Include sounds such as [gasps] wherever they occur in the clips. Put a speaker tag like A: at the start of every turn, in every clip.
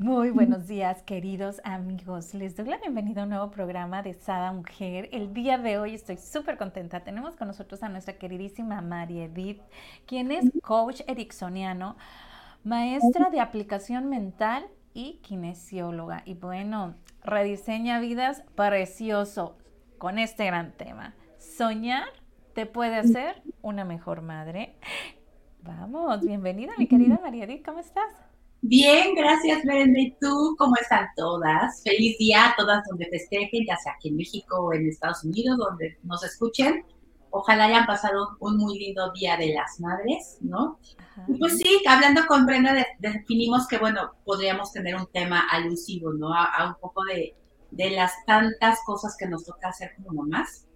A: Muy [laughs] buenos días, queridos amigos. Les doy la bienvenida a un nuevo programa de Sada Mujer. El día de hoy estoy súper contenta. Tenemos con nosotros a nuestra queridísima María Edith, quien es coach ericksoniano, maestra de aplicación mental y kinesióloga. Y bueno, rediseña vidas precioso con este gran tema. Soñar te puede hacer una mejor madre. Vamos, bienvenida mi querida María Edith, ¿cómo estás?
B: Bien, gracias, Brenda. ¿Y tú cómo están todas? Feliz día a todas donde festejen, ya sea aquí en México o en Estados Unidos, donde nos escuchen. Ojalá hayan pasado un muy lindo día de las madres, ¿no? Y pues sí, hablando con Brenda, definimos que, bueno, podríamos tener un tema alusivo, ¿no? A, un poco de, de las tantas cosas que nos toca hacer como mamás.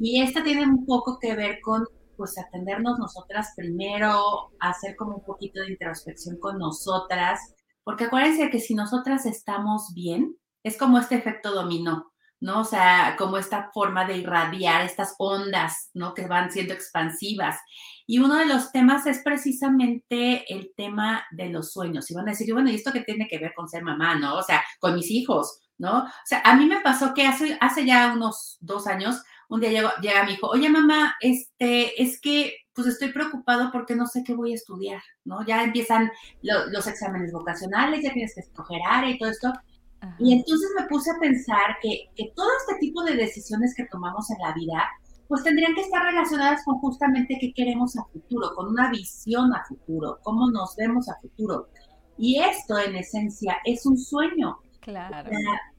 B: Y esta tiene un poco que ver con pues atendernos nosotras primero, hacer como un poquito de introspección con nosotras, porque acuérdense que si nosotras estamos bien, es como este efecto dominó, ¿no? O sea, como esta forma de irradiar estas ondas, ¿no? Que van siendo expansivas. Y uno de los temas es precisamente el tema de los sueños. Y van a decir, bueno, ¿y esto qué tiene que ver con ser mamá, no? O sea, con mis hijos, ¿no? O sea, a mí me pasó que hace, hace ya unos dos años un día llega, mi hijo, oye mamá, este, es que pues estoy preocupado porque no sé qué voy a estudiar, ¿no? Ya empiezan los exámenes vocacionales, ya tienes que escoger área y todo esto. Y entonces me puse a pensar que, que todo este tipo de decisiones que tomamos en la vida, pues tendrían que estar relacionadas con justamente qué queremos a futuro, con una visión a futuro, cómo nos vemos a futuro. Y esto, en esencia, es un sueño.
A: Claro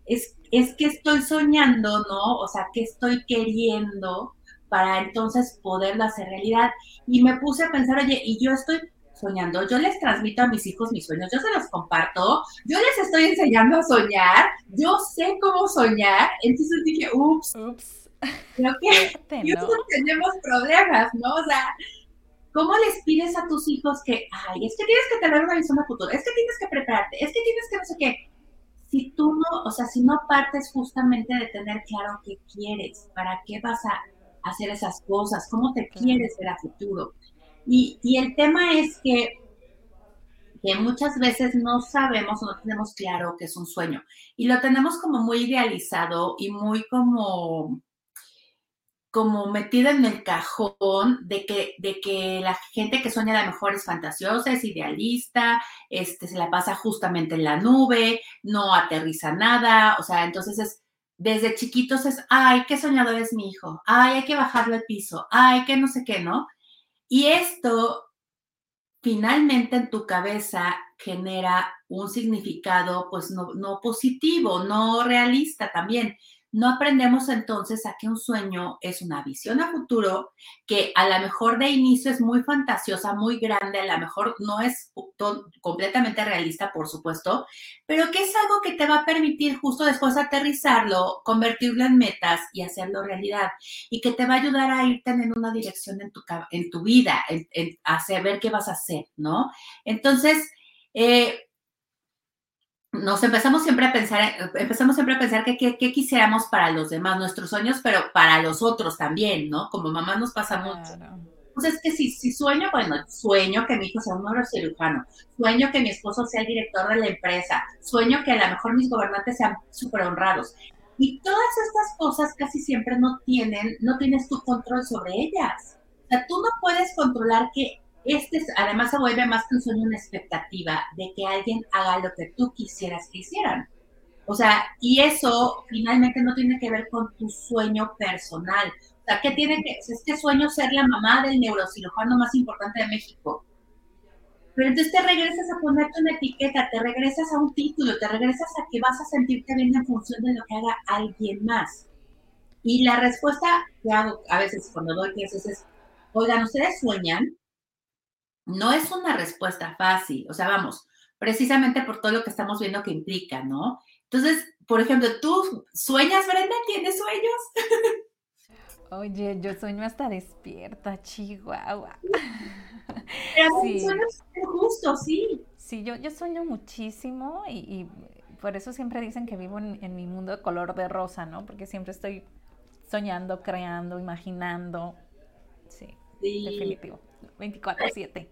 B: es, es que estoy soñando, ¿no? O sea, que estoy queriendo para entonces poderlo hacer realidad. Y me puse a pensar, oye, y yo estoy soñando, yo les transmito a mis hijos mis sueños, yo se los comparto, yo les estoy enseñando a soñar, yo sé cómo soñar, entonces dije, ups, ups. creo que [laughs] tenemos problemas, ¿no? O sea, ¿cómo les pides a tus hijos que, ay, es que tienes que tener una visión a futuro, es que tienes que prepararte, es que tienes que no sé qué? Si tú no, o sea, si no partes justamente de tener claro qué quieres, para qué vas a hacer esas cosas, cómo te quieres ver a futuro. Y, y el tema es que, que muchas veces no sabemos o no tenemos claro que es un sueño. Y lo tenemos como muy idealizado y muy como como metida en el cajón de que, de que la gente que sueña a lo mejor es fantasiosa, es idealista, este, se la pasa justamente en la nube, no aterriza nada, o sea, entonces es, desde chiquitos es, ay, qué soñador es mi hijo, ay, hay que bajarlo al piso, ay, qué no sé qué, ¿no? Y esto finalmente en tu cabeza genera un significado pues no, no positivo, no realista también no aprendemos entonces a que un sueño es una visión a futuro que a lo mejor de inicio es muy fantasiosa, muy grande, a lo mejor no es completamente realista, por supuesto, pero que es algo que te va a permitir justo después aterrizarlo, convertirlo en metas y hacerlo realidad y que te va a ayudar a irte en una dirección en tu, en tu vida, hacer, ver qué vas a hacer, ¿no? Entonces, eh, nos empezamos siempre a pensar, empezamos siempre a pensar que qué quisiéramos para los demás, nuestros sueños, pero para los otros también, ¿no? Como mamá nos pasa mucho. Pues es que si, si sueño, bueno, sueño que mi hijo sea un neurocirujano, sueño que mi esposo sea el director de la empresa, sueño que a lo mejor mis gobernantes sean súper honrados. Y todas estas cosas casi siempre no tienen, no tienes tu control sobre ellas. O sea, tú no puedes controlar que este además se vuelve más que un sueño una expectativa de que alguien haga lo que tú quisieras que hicieran. O sea, y eso finalmente no tiene que ver con tu sueño personal. O sea, ¿qué tiene que es que sueño ser la mamá del neurocirujano más importante de México? Pero entonces te regresas a ponerte una etiqueta, te regresas a un título, te regresas a que vas a sentirte bien en función de lo que haga alguien más. Y la respuesta que hago a veces cuando doy clases es, oigan, ¿ustedes sueñan? No es una respuesta fácil. O sea, vamos, precisamente por todo lo que estamos viendo que implica, ¿no? Entonces, por ejemplo, ¿tú sueñas, Brenda? ¿Tienes sueños?
A: Oye, yo sueño hasta despierta, Chihuahua. [laughs]
B: Pero sí. sueños justo, sí.
A: Sí, yo, yo sueño muchísimo y, por eso siempre dicen que vivo en, mi mundo de color de rosa, ¿no? Porque siempre estoy soñando, creando, imaginando. Sí, sí. definitivo. 24-7.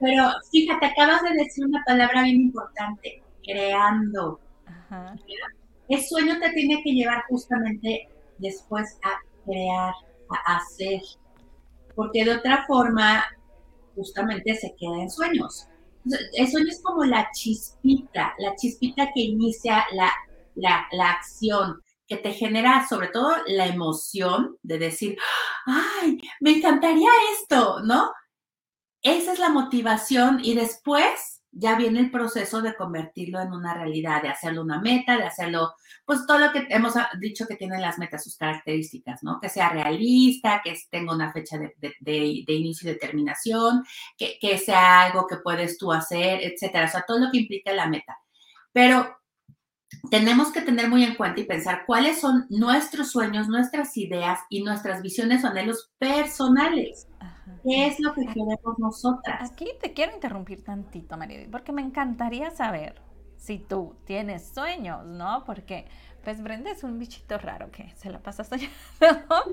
B: Pero fíjate, acabas de decir una palabra bien importante, creando. Ajá. El sueño te tiene que llevar justamente después a crear, a hacer, porque de otra forma justamente se queda en sueños. El sueño es como la chispita, la chispita que inicia la, la, la acción, que te genera sobre todo la emoción de decir, ay, me encantaría esto, ¿no? Esa es la motivación y después ya viene el proceso de convertirlo en una realidad, de hacerlo una meta, de hacerlo, pues todo lo que hemos dicho que tienen las metas, sus características, ¿no? Que sea realista, que tenga una fecha de, inicio y de terminación, que, que, sea algo que puedes tú hacer, etcétera. O sea, todo lo que implica la meta. Pero tenemos que tener muy en cuenta y pensar cuáles son nuestros sueños, nuestras ideas y nuestras visiones o anhelos personales. ¿Qué es lo que queremos nosotras?
A: Aquí te quiero interrumpir tantito, María, porque me encantaría saber si tú tienes sueños, ¿no? Porque, pues Brenda es un bichito raro que se la pasa [laughs] soñando,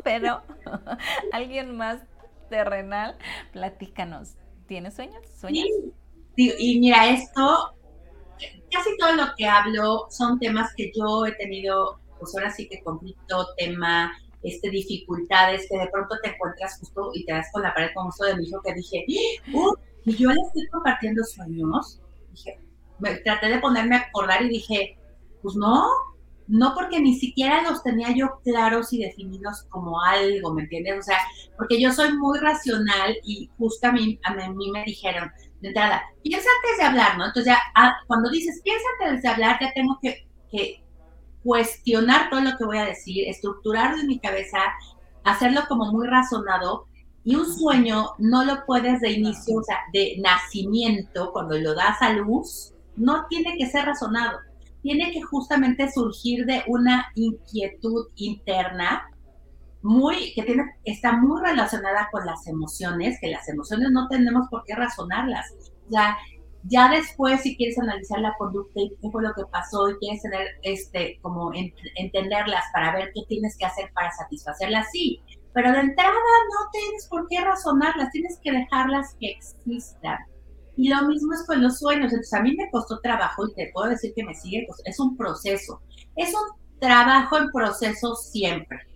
A: pero [laughs] alguien más terrenal, platícanos. ¿Tienes sueños? ¿Sueños?
B: Sí. Y mira, esto, casi todo lo que hablo son temas que yo he tenido, pues ahora sí que conflicto, tema, este, dificultades que de pronto te encuentras justo y te das con la pared como esto de mi hijo que dije, uh, y yo le estoy compartiendo sueños. Dije, traté de ponerme a acordar y dije, pues no, no porque ni siquiera los tenía yo claros y definidos como algo, ¿me entiendes? O sea, porque yo soy muy racional y justo a mí, me dijeron de entrada, piensa antes de hablar, ¿no? Entonces ya, ah, cuando dices piensa antes de hablar, ya tengo que cuestionar todo lo que voy a decir, estructurarlo en mi cabeza, hacerlo como muy razonado. Y un sueño no lo puedes de inicio, o sea, de nacimiento, cuando lo das a luz, no tiene que ser razonado. Tiene que justamente surgir de una inquietud interna muy, que tiene, está muy relacionada con las emociones, que las emociones no tenemos por qué razonarlas. O sea, ya después, si quieres analizar la conducta y qué fue lo que pasó y quieres tener, este, como entenderlas para ver qué tienes que hacer para satisfacerlas, sí. Pero de entrada no tienes por qué razonarlas, tienes que dejarlas que existan. Y lo mismo es con los sueños. Entonces, a mí me costó trabajo y te puedo decir que me sigue, pues, es un proceso. Es un trabajo en proceso siempre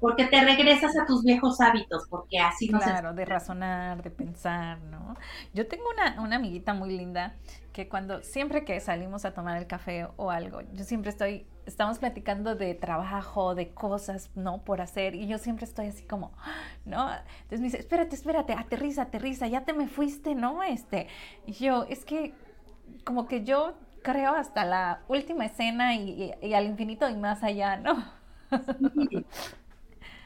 B: porque te regresas a tus viejos hábitos, porque así
A: no Claro, de razonar, de pensar, ¿no? Yo tengo una, una, amiguita muy linda que cuando, siempre que salimos a tomar el café o algo, yo siempre estoy, estamos platicando de trabajo, de cosas, ¿no? Por hacer, y yo siempre estoy así como, [gasps] ¿no? Entonces me dice, espérate, espérate, aterriza, aterriza, ya te me fuiste, ¿no? Este, y yo, es que como que yo creo hasta la última escena y, y, y al infinito y más allá, ¿no?
B: Sí. [laughs]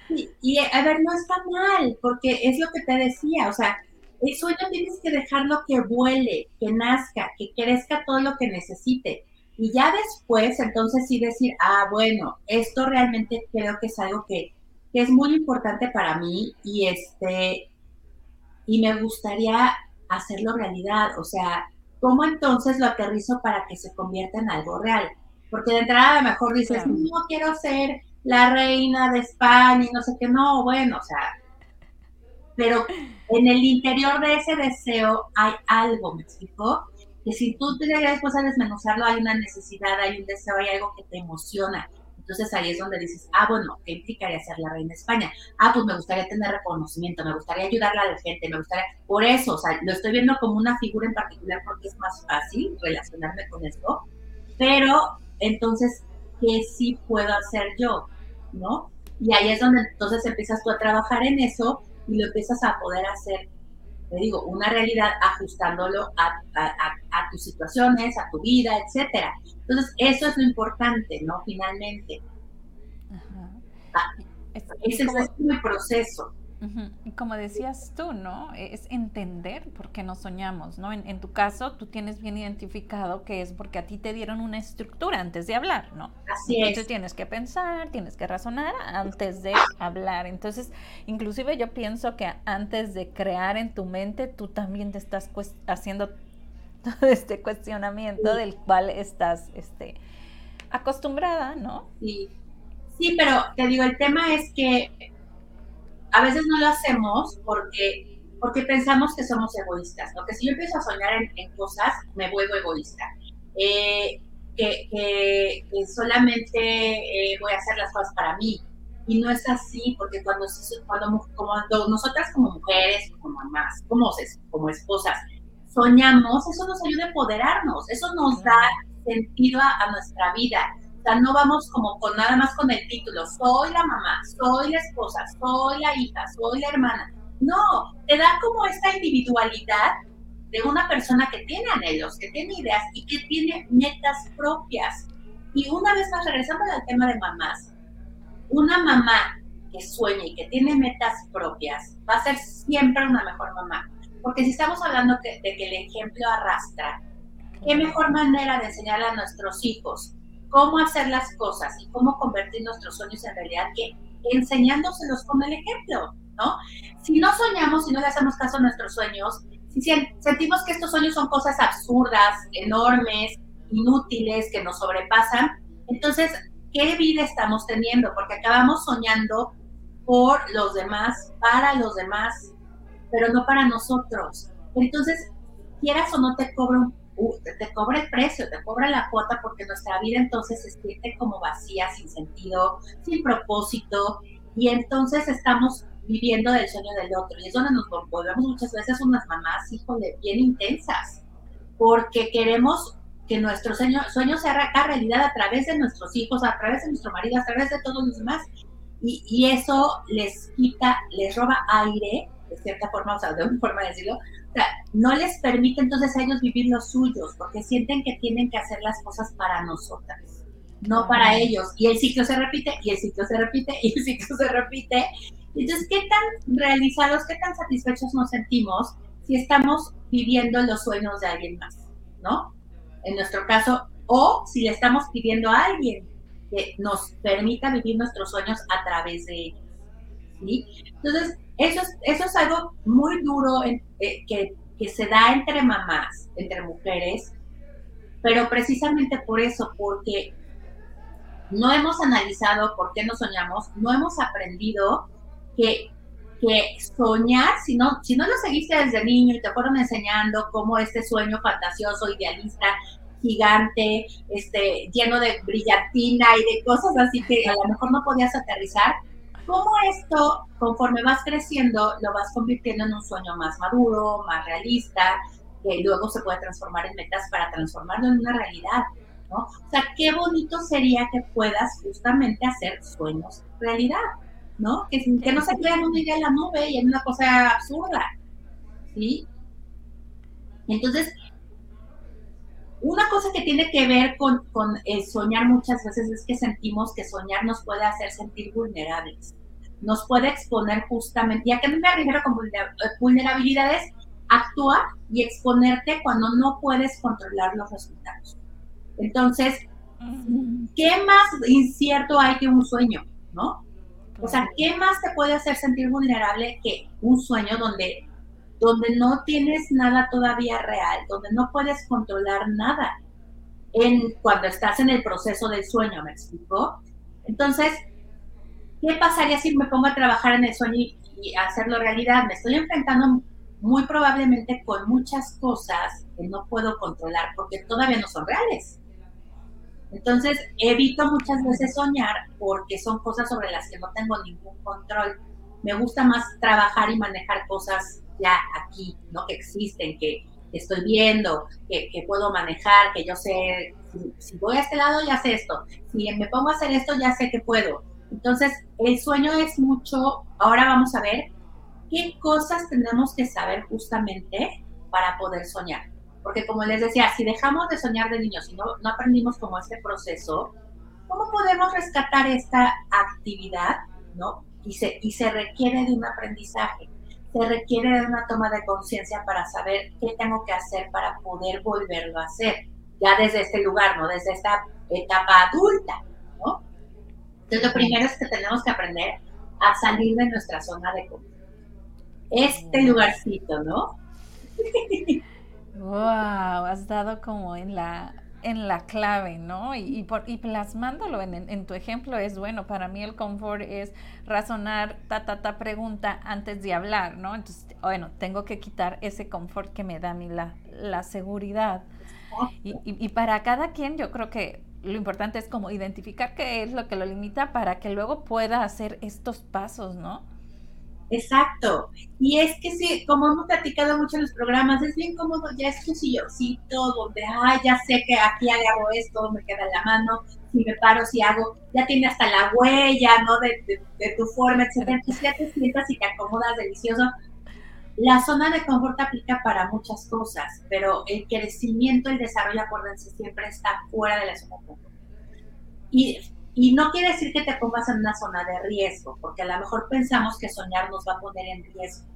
B: Y, a ver, no está mal, porque es lo que te decía, o sea, el sueño tienes que dejarlo que vuele, que nazca, que crezca todo lo que necesite. Y ya después, entonces sí decir, ah, bueno, esto realmente creo que es algo que, que es muy importante para mí y este, y me gustaría hacerlo realidad. O sea, ¿cómo entonces lo aterrizo para que se convierta en algo real? Porque de entrada a lo mejor dices, no quiero ser la reina de España y no sé qué, no, bueno, o sea, pero en el interior de ese deseo hay algo, ¿me explico? Que si tú te después a desmenuzarlo, hay una necesidad, hay un deseo, hay algo que te emociona. Entonces ahí es donde dices, ah, bueno, ¿qué implicaría ser la reina de España? Ah, pues me gustaría tener reconocimiento, me gustaría ayudar a la gente, me gustaría, por eso, o sea, lo estoy viendo como una figura en particular porque es más fácil relacionarme con esto, pero entonces, ¿qué sí puedo hacer yo? ¿no? Y ahí es donde entonces empiezas tú a trabajar en eso y lo empiezas a poder hacer, te digo, una realidad ajustándolo a, tus situaciones, a tu vida, etcétera. Entonces, eso es lo importante, ¿no? Finalmente. Ajá. Ah, ese es, el proceso.
A: Y como decías tú, ¿no? E, es entender por qué no soñamos, ¿no? En, tu caso, tú tienes bien identificado que es porque a ti te dieron una estructura antes de hablar, ¿no?
B: Así
A: Entonces tienes que pensar, tienes que razonar antes de hablar. Entonces, inclusive yo pienso que antes de crear en tu mente, tú también te estás haciendo todo este cuestionamiento del cual estás este, acostumbrada, ¿no?
B: Sí. Sí, pero te digo, el tema es que a veces no lo hacemos porque, porque pensamos que somos egoístas, ¿no? Que si yo empiezo a soñar en, cosas, me vuelvo egoísta. Eh, que, solamente eh, voy a hacer las cosas para mí. Y no es así, porque cuando, cuando, cuando nosotras como mujeres, como mamás, como, como esposas, soñamos, eso nos ayuda a empoderarnos, eso nos da sentido a nuestra vida o sea, no vamos como con nada más con el título, soy la mamá, soy la esposa, soy la hija, soy la hermana. No, te da como esta individualidad de una persona que tiene anhelos, que tiene ideas y que tiene metas propias. Y una vez más, regresando al tema de mamás, una mamá que sueña y que tiene metas propias va a ser siempre una mejor mamá. Porque si estamos hablando de que el ejemplo arrastra, ¿qué mejor manera de enseñar a nuestros hijos cómo hacer las cosas y cómo convertir nuestros sueños en realidad que enseñándoselos con el ejemplo, ¿no? Si no soñamos, si no le hacemos caso a nuestros sueños, si sentimos que estos sueños son cosas absurdas, enormes, inútiles, que nos sobrepasan, entonces, ¿qué vida estamos teniendo? Porque acabamos soñando por los demás, para los demás, pero no para nosotros. Entonces, quieras o no te cobra un te, cobra el precio, te cobra la cuota porque nuestra vida entonces se siente como vacía, sin sentido, sin propósito y entonces estamos viviendo del sueño del otro. Y es donde nos volvemos muchas veces unas mamás, híjole, bien intensas porque queremos que nuestro sueño, sueño se haga realidad a través de nuestros hijos, a través de nuestro marido, a través de todos los demás. Y, y eso les quita, les roba aire de cierta forma, o sea, de una forma de decirlo, no les permite entonces a ellos vivir los suyos, porque sienten que tienen que hacer las cosas para nosotras, no para ellos. Y el ciclo se repite, y el ciclo se repite, y el ciclo se repite. Entonces, ¿qué tan realizados, qué tan satisfechos nos sentimos si estamos viviendo los sueños de alguien más, ¿no? En nuestro caso, o si le estamos pidiendo a alguien que nos permita vivir nuestros sueños a través de ellos. ¿sí? Entonces, eso es, eso es algo muy duro eh, que, se da entre mamás, entre mujeres, pero precisamente por eso, porque no hemos analizado por qué no soñamos, no hemos aprendido que, que soñar, si no, si no lo seguiste desde niño y te fueron enseñando cómo este sueño fantasioso, idealista, gigante, este, lleno de brillantina y de cosas así que a lo mejor no podías aterrizar, cómo esto, conforme vas creciendo, lo vas convirtiendo en un sueño más maduro, más realista, que luego se puede transformar en metas para transformarlo en una realidad, ¿no? O sea, qué bonito sería que puedas justamente hacer sueños realidad, ¿no? Que, que no se crean una idea en la nube y en una cosa absurda, ¿sí? Entonces, una cosa que tiene que ver con, con el soñar muchas veces es que sentimos que soñar nos puede hacer sentir vulnerables, nos puede exponer justamente, ya que no me refiero con vulnerabilidades, actuar y exponerte cuando no puedes controlar los resultados. Entonces, ¿qué más incierto hay que un sueño? ¿No? O sea, ¿qué más te puede hacer sentir vulnerable que un sueño donde donde no tienes nada todavía real, donde no puedes controlar nada cuando estás en el proceso del sueño, ¿me explico? Entonces, ¿qué pasaría si me pongo a trabajar en el sueño y, y hacerlo realidad? Me estoy enfrentando muy probablemente con muchas cosas que no puedo controlar porque todavía no son reales. Entonces, evito muchas veces soñar porque son cosas sobre las que no tengo ningún control. Me gusta más trabajar y manejar cosas ya aquí, ¿no? Que existen, que estoy viendo, que, puedo manejar, que yo sé, si, voy a este lado ya sé esto, si me pongo a hacer esto ya sé que puedo. Entonces, el sueño es mucho, ahora vamos a ver qué cosas tenemos que saber justamente para poder soñar. Porque como les decía, si dejamos de soñar de niños y no, no aprendimos como este proceso, ¿cómo podemos rescatar esta actividad, ¿no? y se, y se requiere de un aprendizaje, se requiere de una toma de conciencia para saber qué tengo que hacer para poder volverlo a hacer, ya desde este lugar, ¿no? Desde esta etapa adulta, ¿no? Entonces lo primero es que tenemos que aprender a salir de nuestra zona de confort. Este lugarcito, ¿no? [laughs]
A: wow, has dado como en la en la clave, ¿no? Y, por, y plasmándolo en, tu ejemplo es, bueno, para mí el confort es razonar, ta, ta, ta, pregunta antes de hablar, ¿no? Entonces, bueno, tengo que quitar ese confort que me da a mí la, la seguridad. Y, y, para cada quien yo creo que lo importante es como identificar qué es lo que lo limita para que luego pueda hacer estos pasos, ¿no?
B: Exacto. Y es que sí, como hemos platicado mucho en los programas, es bien cómodo, ya es un sillocito donde, ah, ya sé que aquí agarro esto, me queda en la mano, si me paro, si hago, ya tiene hasta la huella, ¿no? De, tu forma, etcétera. Entonces ya te sientas y te acomodas delicioso. La zona de confort aplica para muchas cosas, pero el crecimiento, el desarrollo, acuérdense, siempre está fuera de la zona de confort. Y y no quiere decir que te pongas en una zona de riesgo, porque a lo mejor pensamos que soñar nos va a poner en riesgo.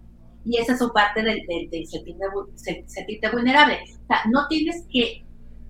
B: Y esa es su parte del, del, sentirte, vulnerable. O sea, no tienes que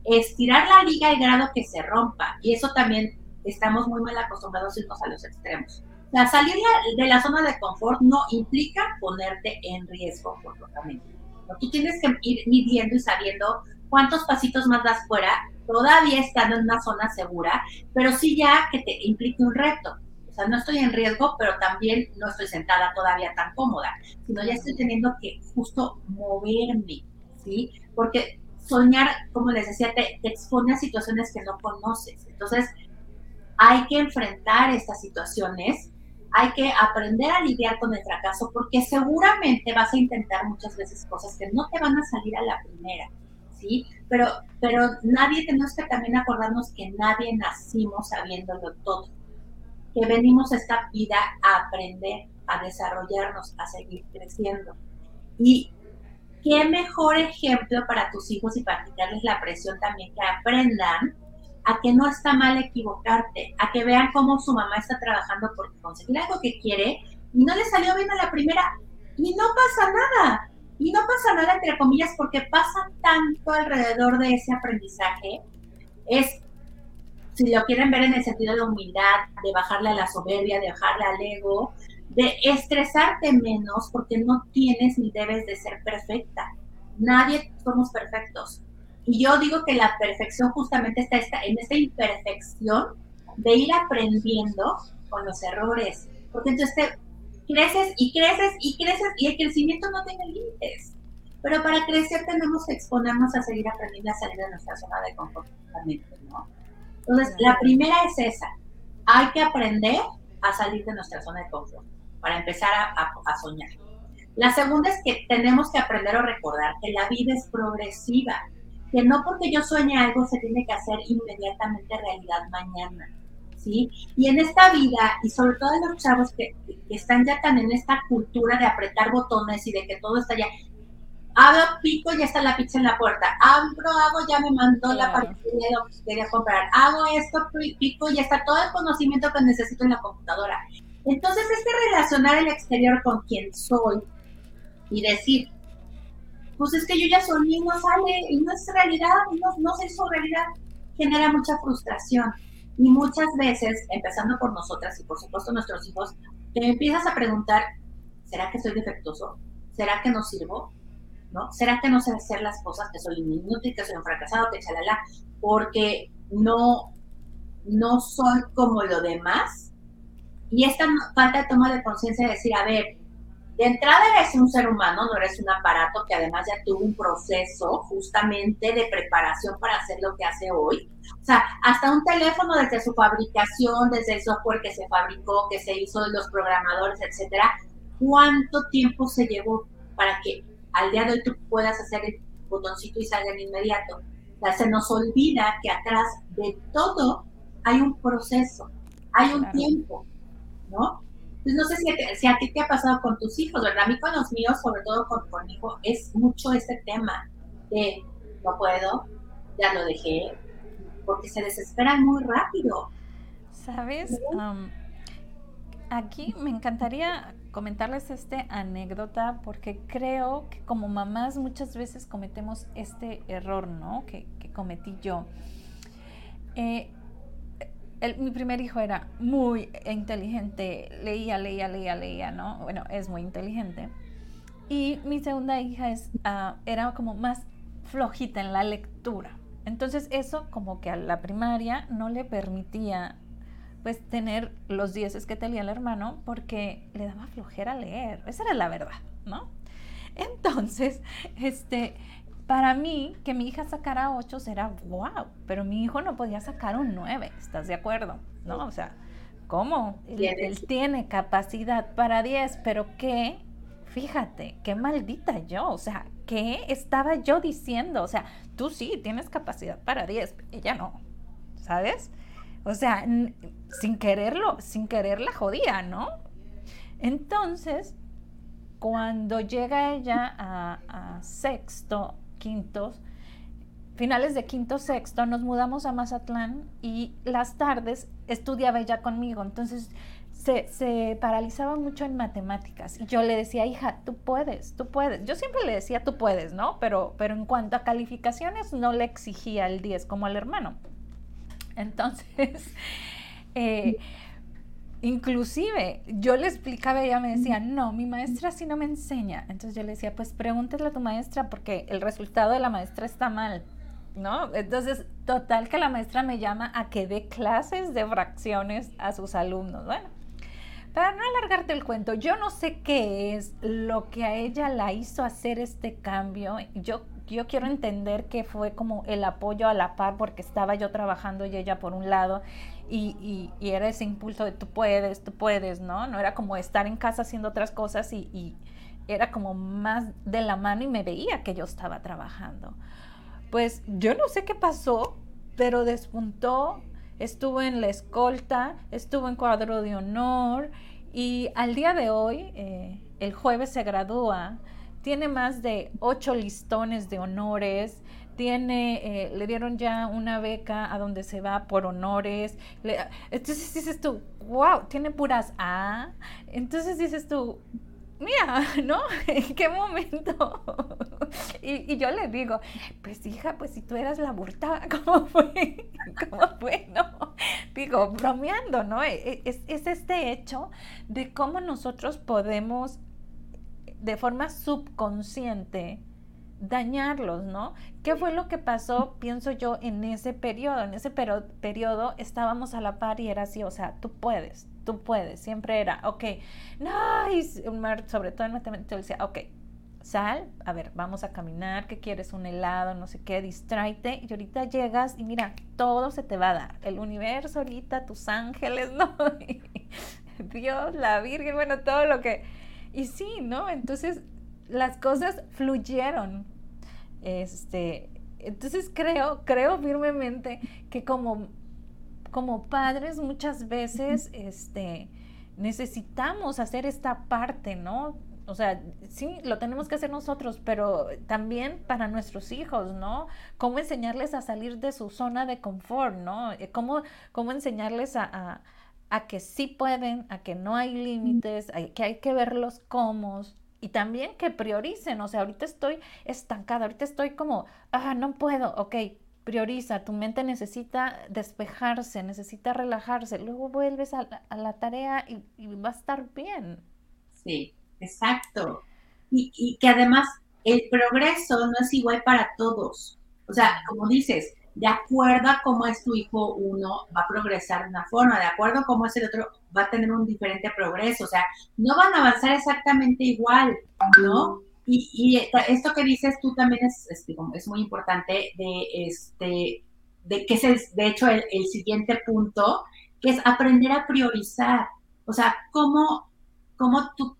B: estirar la liga al grado que se rompa. Y eso también estamos muy mal acostumbrados a irnos a los extremos. Sea, salir de la zona de confort no implica ponerte en riesgo, lo Tú tienes que ir midiendo y sabiendo cuántos pasitos más das fuera todavía estando en una zona segura, pero sí ya que te implique un reto. O sea, no estoy en riesgo, pero también no estoy sentada todavía tan cómoda, sino ya estoy teniendo que justo moverme, ¿sí? Porque soñar, como les decía, te, expone a situaciones que no conoces. Entonces, hay que enfrentar estas situaciones, hay que aprender a lidiar con el fracaso, porque seguramente vas a intentar muchas veces cosas que no te van a salir a la primera. ¿Sí? Pero, pero nadie, tenemos que también acordarnos que nadie nacimos sabiéndolo todo, que venimos a esta vida a aprender, a desarrollarnos, a seguir creciendo. Y qué mejor ejemplo para tus hijos y para quitarles la presión también que aprendan a que no está mal equivocarte, a que vean cómo su mamá está trabajando por conseguir algo que quiere y no le salió bien a la primera y no pasa nada. Y no pasa nada, entre comillas, porque pasa tanto alrededor de ese aprendizaje. Es, si lo quieren ver en el sentido de humildad, de bajarle a la soberbia, de bajarle al ego, de estresarte menos porque no tienes ni debes de ser perfecta. Nadie somos perfectos. Y yo digo que la perfección justamente está en esta imperfección de ir aprendiendo con los errores. Porque entonces te, creces y creces y creces y el crecimiento no tiene límites. Pero para crecer tenemos que exponernos a seguir aprendiendo a salir de nuestra zona de comportamiento, ¿no? Entonces, la primera es esa. Hay que aprender a salir de nuestra zona de confort para empezar a, a soñar. La segunda es que tenemos que aprender o recordar que la vida es progresiva, que no porque yo sueñe algo se tiene que hacer inmediatamente realidad mañana y en esta vida, y sobre todo los chavos que, están ya tan en esta cultura de apretar botones y de que todo está ya, hago pico y ya está la pizza en la puerta, abro, hago, ya me mandó la partida lo que quería comprar, hago esto, pico y ya está todo el conocimiento que necesito en la computadora. Entonces, este relacionar el exterior con quien soy y decir, pues es que yo ya soy y no sale, y no es realidad, y no, no se hizo realidad, genera mucha frustración. Y muchas veces, empezando por nosotras y por supuesto nuestros hijos, te empiezas a preguntar, ¿será que soy defectuoso? ¿Será que no sirvo? ¿No? ¿Será que no sé hacer las cosas, que soy inútil, que soy un fracasado, que chalala? Porque no, no soy como lo demás. Y esta falta de toma de conciencia de decir, a ver, de entrada eres un ser humano, no eres un aparato que además ya tuvo un proceso justamente de preparación para hacer lo que hace hoy. O sea, hasta un teléfono desde su fabricación, desde el software que se fabricó, que se hizo de los programadores, etcétera, ¿cuánto tiempo se llevó para que al día de hoy tú puedas hacer el botoncito y salga de inmediato? O sea, se nos olvida que atrás de todo hay un proceso, hay un tiempo, ¿no? Pues no sé si a, ti te ha pasado con tus hijos, ¿verdad? A mí con los míos, sobre todo con, con mi hijo, es mucho este tema de no puedo, ya lo dejé, porque se desesperan muy rápido.
A: ¿Sabes? aquí me encantaría comentarles esta anécdota porque creo que como mamás muchas veces cometemos este error, ¿no? Que, cometí yo. Eh, mi primer hijo era muy inteligente, leía, leía, leía, leía, ¿no? Bueno, es muy inteligente. Y mi segunda hija es, ah, era como más flojita en la lectura. Entonces eso como que a la primaria no le permitía pues tener los dieces que tenía el hermano porque le daba flojera leer. Esa era la verdad, ¿no? Entonces, [laughs] este, para mí, que mi hija sacara ocho era wow, pero mi hijo no podía sacar un nueve, ¿estás de acuerdo? ¿No? O sea, ¿cómo? Él, tiene capacidad para diez, pero ¿qué? Fíjate, qué maldita yo, o sea, ¿qué estaba yo diciendo? O sea, tú sí tienes capacidad para diez, ella no, ¿sabes? O sea, sin quererlo, sin querer la jodía, ¿no? Entonces, cuando llega ella a, sexto, quintos, finales de quinto, sexto, nos mudamos a Mazatlán y las tardes estudiaba ella conmigo. Entonces, se, se, paralizaba mucho en matemáticas. Y yo le decía, hija, tú puedes, tú puedes. Yo siempre le decía, tú puedes, ¿no? Pero, pero en cuanto a calificaciones, no le exigía el 10 como al hermano. Entonces, [laughs] eh, inclusive yo le explicaba ella me decía, no, mi maestra sí no me enseña. Entonces yo le decía, pues pregúntale a tu maestra porque el resultado de la maestra está mal. ¿No? Entonces, total que la maestra me llama a que dé clases de fracciones a sus alumnos. Bueno, para no alargarte el cuento, yo no sé qué es lo que a ella la hizo hacer este cambio. Yo yo quiero entender que fue como el apoyo a la par porque estaba yo trabajando y ella por un lado y, era ese impulso de tú puedes, tú puedes, ¿no? No era como estar en casa haciendo otras cosas y, era como más de la mano y me veía que yo estaba trabajando. Pues yo no sé qué pasó, pero despuntó, estuvo en la escolta, estuvo en cuadro de honor y al día de hoy, eh, el jueves se gradúa tiene más de ocho listones de honores, tiene, eh, le dieron ya una beca a donde se va por honores. entonces dices tú, wow, tiene puras A. Entonces dices tú, mira, [laughs] ¿no? ¿En qué momento? [laughs] y, yo le digo, pues hija, pues si tú eras la burta, [laughs] ¿cómo fue? ¿Cómo fue? No, digo, bromeando, ¿no? E, e, es, es este hecho de cómo nosotros podemos de forma subconsciente dañarlos, ¿no? ¿Qué fue lo que pasó, pienso yo, en ese periodo? En ese periodo estábamos a la par y era así, o sea, tú puedes, tú puedes, siempre era, ok, nice, sobre todo en matemáticas, decía, ok, sal, a ver, vamos a caminar, ¿qué quieres? Un helado, no sé qué, distráete, y ahorita llegas y mira, todo se te va a dar, el universo ahorita, tus ángeles, [laughs] ¿no? Dios, la Virgen, bueno, todo lo que y sí, ¿no? Entonces las cosas fluyeron. Este, entonces creo, creo firmemente que como, como padres muchas veces este, necesitamos hacer esta parte, ¿no? O sea, sí, lo tenemos que hacer nosotros, pero también para nuestros hijos, ¿no? Cómo enseñarles a salir de su zona de confort, ¿no? Eh, cómo, cómo enseñarles a a que sí pueden, a que no hay límites, a que hay que verlos como y también que prioricen, o sea, ahorita estoy estancada, ahorita estoy como, ah, no puedo, ok, prioriza, tu mente necesita despejarse, necesita relajarse, luego vuelves a, la tarea y, va a estar bien.
B: Sí, exacto. Y, y que además el progreso no es igual para todos. O sea, como dices, de acuerdo a cómo es tu hijo uno, va a progresar de una forma, de acuerdo a cómo es el otro, va a tener un diferente progreso, o sea, no van a avanzar exactamente igual, ¿no? Y, esto que dices tú también es, muy importante de, este, de que es de hecho el, el siguiente punto, que es aprender a priorizar, o sea, cómo, cómo tú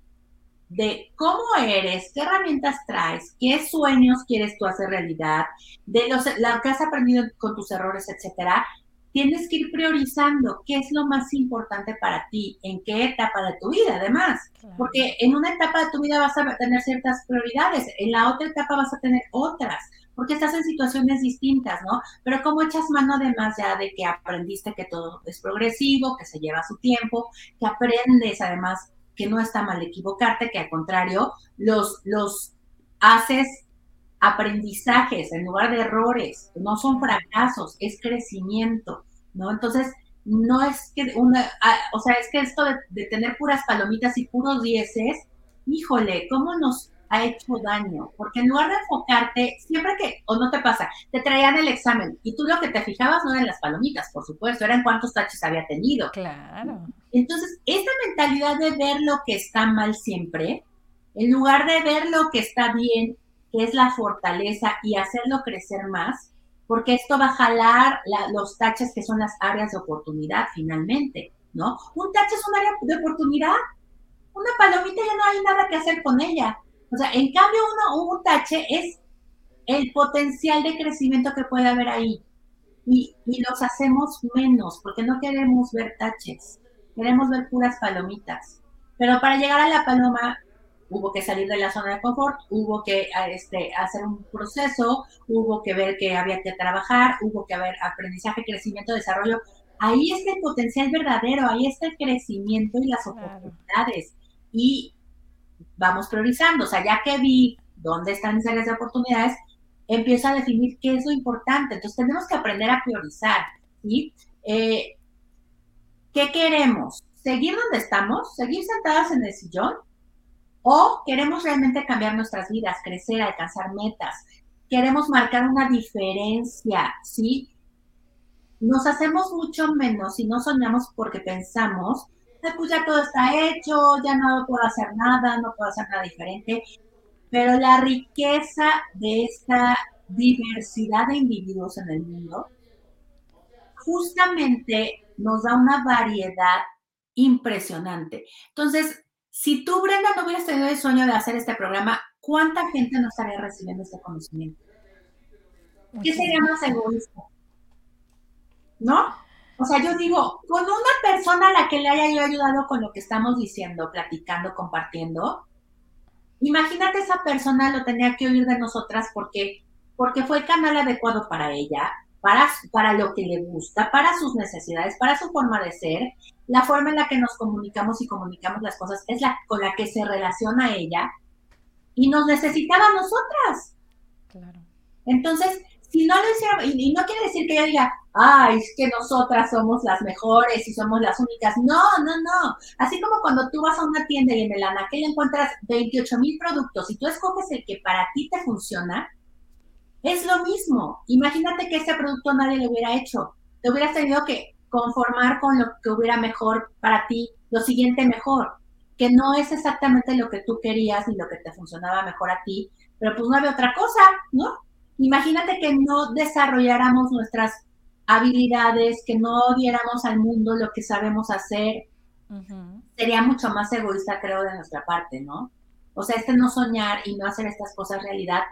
B: de cómo eres, qué herramientas traes, qué sueños quieres tú hacer realidad, de los, lo que has aprendido con tus errores, etcétera, tienes que ir priorizando qué es lo más importante para ti, en qué etapa de tu vida, además. Porque en una etapa de tu vida vas a tener ciertas prioridades, en la otra etapa vas a tener otras. porque estás en situaciones distintas, ¿no? Pero como echas mano además ya de que aprendiste que todo es progresivo, que se lleva su tiempo, que aprendes además que no está mal equivocarte, que al contrario, los, los haces aprendizajes en lugar de errores, no son fracasos, es crecimiento, ¿no? Entonces, no es que una, ah, o sea, es que esto de, tener puras palomitas y puros dieces, híjole, ¿cómo nos ha hecho daño? Porque en lugar de enfocarte, siempre que, o no te pasa, te traían el examen y tú lo que te fijabas no eran las palomitas, por supuesto, eran cuántos taches había tenido.
A: Claro.
B: Entonces, esa mentalidad de ver lo que está mal siempre, en lugar de ver lo que está bien, que es la fortaleza y hacerlo crecer más, porque esto va a jalar los taches que son las áreas de oportunidad finalmente, ¿no? Un tache es un área de oportunidad, una palomita ya no hay nada que hacer con ella. O sea, en cambio uno, un tache es el potencial de crecimiento que puede haber ahí. Y, y los hacemos menos, porque no queremos ver taches, queremos ver puras palomitas. Pero para llegar a la paloma hubo que salir de la zona de confort, hubo que este, hacer un proceso, hubo que ver que había que trabajar, hubo que haber aprendizaje, crecimiento, desarrollo. Ahí está el potencial verdadero, ahí está el crecimiento y las oportunidades. Y vamos priorizando, o sea, ya que vi dónde están mis áreas de oportunidades, empiezo a definir qué es lo importante. Entonces tenemos que aprender a priorizar, ¿sí? Eh, ¿Qué queremos? ¿Seguir donde estamos? ¿Seguir sentadas en el sillón? O queremos realmente cambiar nuestras vidas, crecer, alcanzar metas. Queremos marcar una diferencia, ¿sí? Nos hacemos mucho menos si no soñamos porque pensamos, pues ya todo está hecho, ya no puedo hacer nada, no puedo hacer nada diferente. Pero la riqueza de esta diversidad de individuos en el mundo justamente nos da una variedad impresionante. Entonces, si tú, Brenda, no hubieras tenido el sueño de hacer este programa, ¿cuánta gente no estaría recibiendo este conocimiento? ¿Qué sería más egoísta? ¿No? O sea, yo digo, con una persona a la que le haya yo ayudado con lo que estamos diciendo, platicando, compartiendo, imagínate esa persona lo tenía que oír de nosotras porque, porque fue el canal adecuado para ella, para, para lo que le gusta, para sus necesidades, para su forma de ser, la forma en la que nos comunicamos y comunicamos las cosas es la con la que se relaciona ella y nos necesitaba a nosotras. Claro. Entonces, si no lo hiciera, y, no quiere decir que ella diga, ay, es que nosotras somos las mejores y somos las únicas. No, no, no. Así como cuando tú vas a una tienda y en el anaquel encuentras 28 mil productos y tú escoges el que para ti te funciona, es lo mismo. Imagínate que ese producto nadie le hubiera hecho. Te hubieras tenido que conformar con lo que hubiera mejor para ti, lo siguiente mejor, que no es exactamente lo que tú querías ni lo que te funcionaba mejor a ti, pero pues no había otra cosa, ¿no? Imagínate que no desarrolláramos nuestras habilidades, que no diéramos al mundo lo que sabemos hacer, sería mucho más egoísta, creo, de nuestra parte, ¿no? O sea, este no soñar y no hacer estas cosas realidad,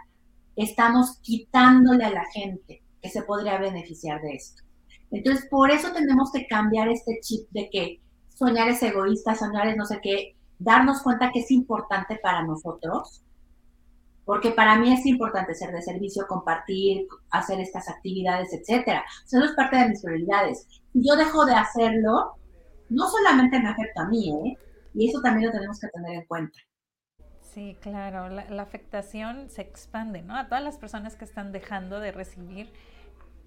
B: estamos quitándole a la gente que se podría beneficiar de esto. Entonces, por eso tenemos que cambiar este chip de que soñar es egoísta, soñar es no sé qué, darnos cuenta que es importante para nosotros, porque para mí es importante ser de servicio, compartir, hacer estas actividades, etcétera. Eso es parte de mis prioridades. Si yo dejo de hacerlo, no solamente me afecta a mí, ¿eh? Y eso también lo tenemos que tener en cuenta.
A: Sí, claro, la, afectación se expande, ¿no? A todas las personas que están dejando de recibir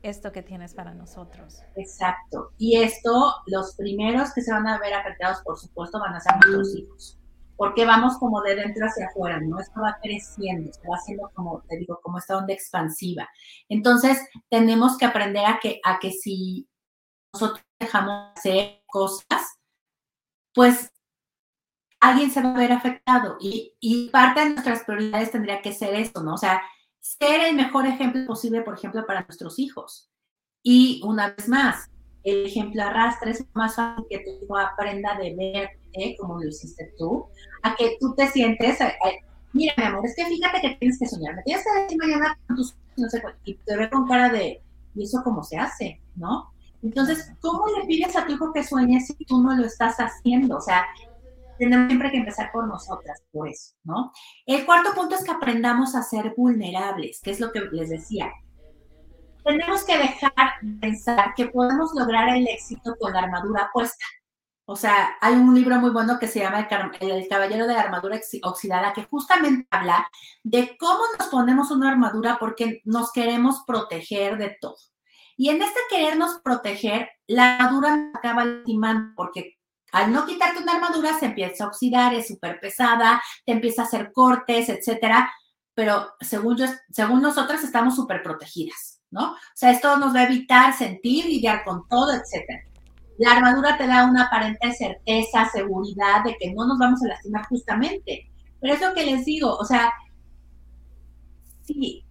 A: esto que tienes para nosotros.
B: Exacto. Y esto, los primeros que se van a ver afectados, por supuesto, van a ser nuestros hijos. Porque vamos como de dentro hacia afuera, ¿no? Esto va creciendo, se va haciendo como, te digo, como esta onda expansiva. Entonces, tenemos que aprender a que, a que si nosotros dejamos de hacer cosas, pues alguien se va a ver afectado. Y, y parte de nuestras prioridades tendría que ser esto, ¿no? O sea, ser el mejor ejemplo posible, por ejemplo, para nuestros hijos. Y una vez más, el ejemplo arrastra es más fácil que tu hijo aprenda de verte, como lo hiciste tú, a que tú te sientes, mira, mi amor, es que fíjate que tienes que soñar, me tienes que decir mañana con tus, no sé, y te ve con cara de, ¿y eso cómo se hace? ¿No? Entonces, ¿cómo le pides a tu hijo que sueñe si tú no lo estás haciendo? O sea, tenemos siempre que empezar por nosotras, por eso, ¿no? El cuarto punto es que aprendamos a ser vulnerables, que es lo que les decía. Tenemos que dejar de pensar que podemos lograr el éxito con la armadura puesta. O sea, hay un libro muy bueno que se llama El, Caballero de la Armadura Oxidada, que justamente habla de cómo nos ponemos una armadura porque nos queremos proteger de todo. Y en este querernos proteger, la armadura acaba lastimando porque al no quitarte una armadura se empieza a oxidar, es súper pesada, te empieza a hacer cortes, etcétera. Pero según, yo, según nosotras estamos súper protegidas, ¿no? O sea, esto nos va a evitar sentir, lidiar con todo, etcétera. La armadura te da una aparente certeza, seguridad de que no nos vamos a lastimar justamente. Pero es lo que les digo, o sea, si,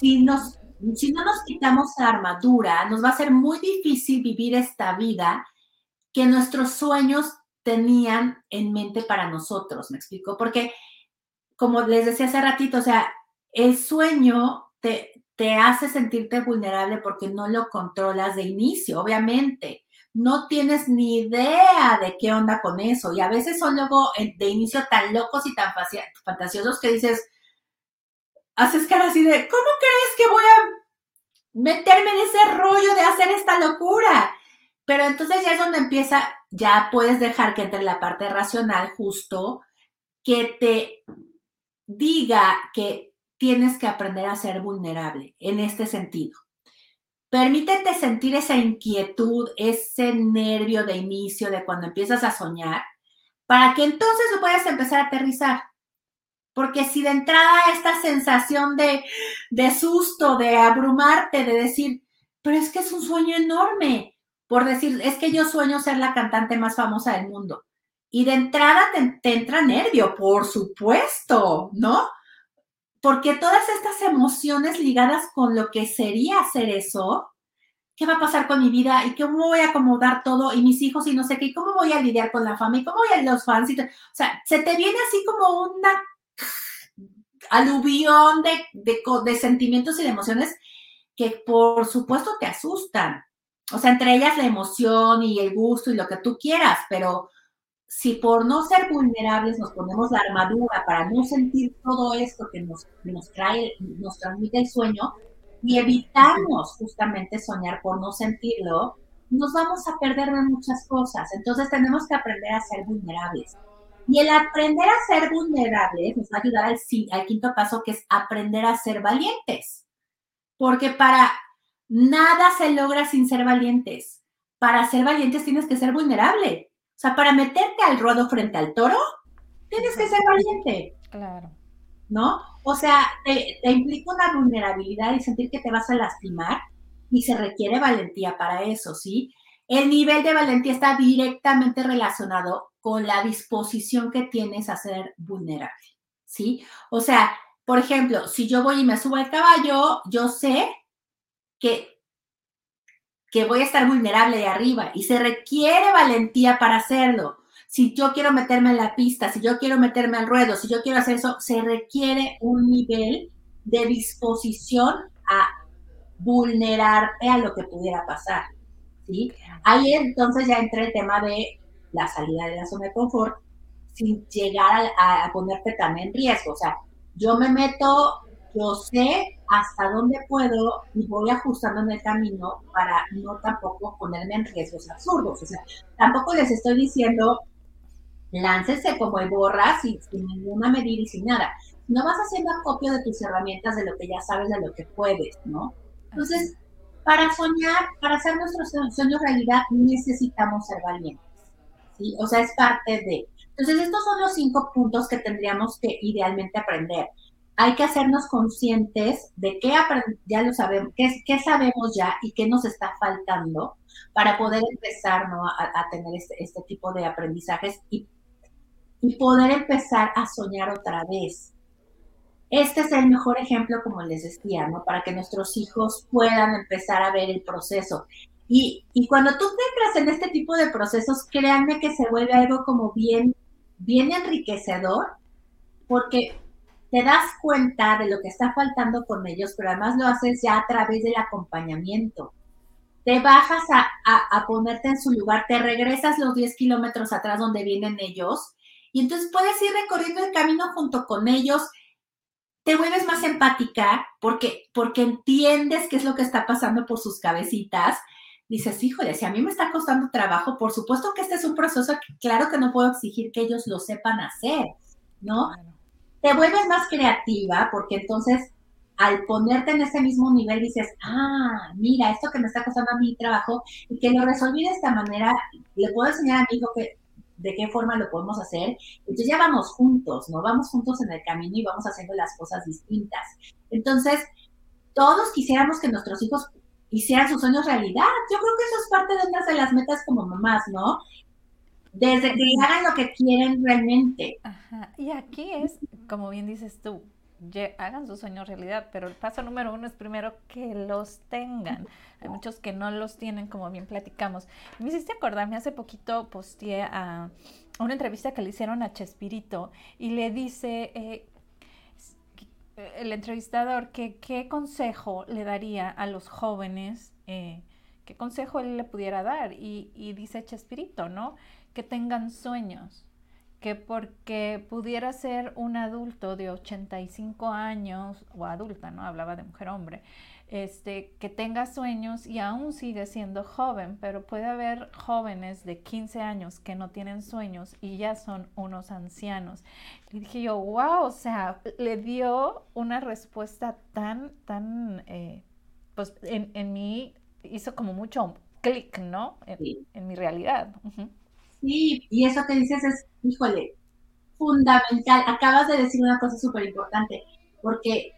B: si, no nos quitamos la armadura, nos va a ser muy difícil vivir esta vida que nuestros sueños tenían en mente para nosotros, ¿me explico? Porque, como les decía hace ratito, o sea, el sueño te, te hace sentirte vulnerable porque no lo controlas de inicio, obviamente no tienes ni idea de qué onda con eso. Y a veces son luego de inicio tan locos y tan fantasiosos que dices, haces cara así de, ¿cómo crees que voy a meterme en ese rollo de hacer esta locura? Pero entonces ya es donde empieza, ya puedes dejar que entre la parte racional justo, que te diga que tienes que aprender a ser vulnerable en este sentido. Permítete sentir esa inquietud, ese nervio de inicio de cuando empiezas a soñar, para que entonces lo puedas empezar a aterrizar. Porque si de entrada esta sensación de, de susto, de abrumarte, de decir, pero es que es un sueño enorme, por decir, es que yo sueño ser la cantante más famosa del mundo. Y de entrada te, entra nervio, por supuesto, ¿no? porque todas estas emociones ligadas con lo que sería hacer eso, ¿qué va a pasar con mi vida? ¿Y cómo voy a acomodar todo? Y mis hijos y no sé qué, ¿y cómo voy a lidiar con la fama? ¿Y cómo voy a los fans? o sea, se te viene así como una aluvión de, de sentimientos y de emociones que por supuesto te asustan. O sea, entre ellas la emoción y el gusto y lo que tú quieras, pero si por no ser vulnerables nos ponemos la armadura para no sentir todo esto que nos, nos trae, nos transmite el sueño y evitamos justamente soñar por no sentirlo, nos vamos a perder de muchas cosas. Entonces tenemos que aprender a ser vulnerables. Y el aprender a ser vulnerables nos va a ayudar al, al quinto paso, que es aprender a ser valientes. Porque para nada se logra sin ser valientes. Para ser valientes tienes que ser vulnerable. O sea, para meterte al ruedo frente al toro, tienes que ser valiente.
A: Claro.
B: ¿No? O sea, te, implica una vulnerabilidad y sentir que te vas a lastimar y se requiere valentía para eso, ¿sí? El nivel de valentía está directamente relacionado con la disposición que tienes a ser vulnerable, ¿sí? O sea, por ejemplo, si yo voy y me subo al caballo, yo sé que que voy a estar vulnerable de arriba y se requiere valentía para hacerlo. Si yo quiero meterme en la pista, si yo quiero meterme al ruedo, si yo quiero hacer eso, se requiere un nivel de disposición a vulnerarte a lo que pudiera pasar. ¿sí? Ahí entonces ya entra el tema de la salida de la zona de confort sin llegar a, a ponerte también en riesgo. O sea, yo me meto yo sé hasta dónde puedo y voy ajustando en el camino para no tampoco ponerme en riesgos absurdos. O sea, tampoco les estoy diciendo, láncese como el borras sin, ninguna medida y sin nada. No vas haciendo acopio de tus herramientas, de lo que ya sabes, de lo que puedes, ¿no? Entonces, para soñar, para hacer nuestros sueños realidad, necesitamos ser valientes. ¿sí? O sea, es parte de. Entonces, estos son los cinco puntos que tendríamos que idealmente aprender hay que hacernos conscientes de qué ya lo sabemos, qué, sabemos ya y qué nos está faltando para poder empezar a, tener este, este, tipo de aprendizajes y, y poder empezar a soñar otra vez. Este es el mejor ejemplo, como les decía, ¿no? Para que nuestros hijos puedan empezar a ver el proceso. Y, y cuando tú entras en este tipo de procesos, créanme que se vuelve algo como bien, bien enriquecedor, porque te das cuenta de lo que está faltando con ellos, pero además lo haces ya a través del acompañamiento. te bajas a, ponerte en su lugar, te regresas los 10 kilómetros atrás donde vienen ellos y entonces puedes ir recorriendo el camino junto con ellos, te vuelves más empática porque, porque entiendes qué es lo que está pasando por sus cabecitas. Dices, híjole, si a mí me está costando trabajo, por supuesto que este es un proceso que claro que no puedo exigir que ellos lo sepan hacer, ¿no? Te vuelves más creativa porque entonces al ponerte en ese mismo nivel dices, ah, mira, esto que me está costando a mi trabajo y que lo resolví de esta manera, le puedo enseñar a mi hijo que de qué forma lo podemos hacer. Entonces ya vamos juntos, ¿no? Vamos juntos en el camino y vamos haciendo las cosas distintas. Entonces, todos quisiéramos que nuestros hijos hicieran sus sueños realidad. Yo creo que eso es parte de una de las metas como mamás, ¿no? Desde que hagan lo que quieren realmente.
A: Ajá. Y aquí es, como bien dices tú, hagan sus sueños realidad, pero el paso número uno es primero que los tengan. Hay muchos que no los tienen, como bien platicamos. Me hiciste acordarme, hace poquito posteé a una entrevista que le hicieron a Chespirito y le dice eh, el entrevistador que qué consejo le daría a los jóvenes, eh, qué consejo él le pudiera dar. Y, y dice Chespirito, ¿no? Que tengan sueños que porque pudiera ser un adulto de 85 años, o adulta, ¿no? Hablaba de mujer-hombre, este, que tenga sueños y aún sigue siendo joven, pero puede haber jóvenes de 15 años que no tienen sueños y ya son unos ancianos. Y dije yo, wow, o sea, le dio una respuesta tan, tan, eh, pues en, en, mí hizo como mucho clic, ¿no? En, mi realidad.
B: Sí, y eso que dices es, híjole, fundamental. Acabas de decir una cosa súper importante, porque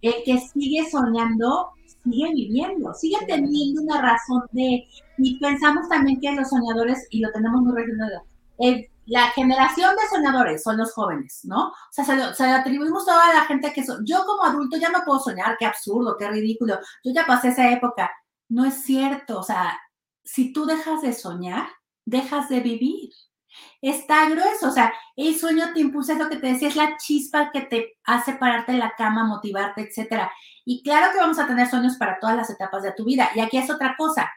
B: el que sigue soñando, sigue viviendo, sigue teniendo una razón de... Y pensamos también que los soñadores, y lo tenemos muy relacionado, la generación de soñadores son los jóvenes, ¿no? O sea, se lo, atribuimos toda la gente que... son yo como adulto ya no puedo soñar, qué absurdo, qué ridículo. Yo ya pasé esa época. No es cierto, o sea, si tú dejas de soñar, dejas de vivir. Está grueso, o sea, el sueño te impulsa, es lo que te decía, es la chispa que te hace pararte en la cama, motivarte, etcétera. Y claro que vamos a tener sueños para todas las etapas de tu vida. Y aquí es otra cosa.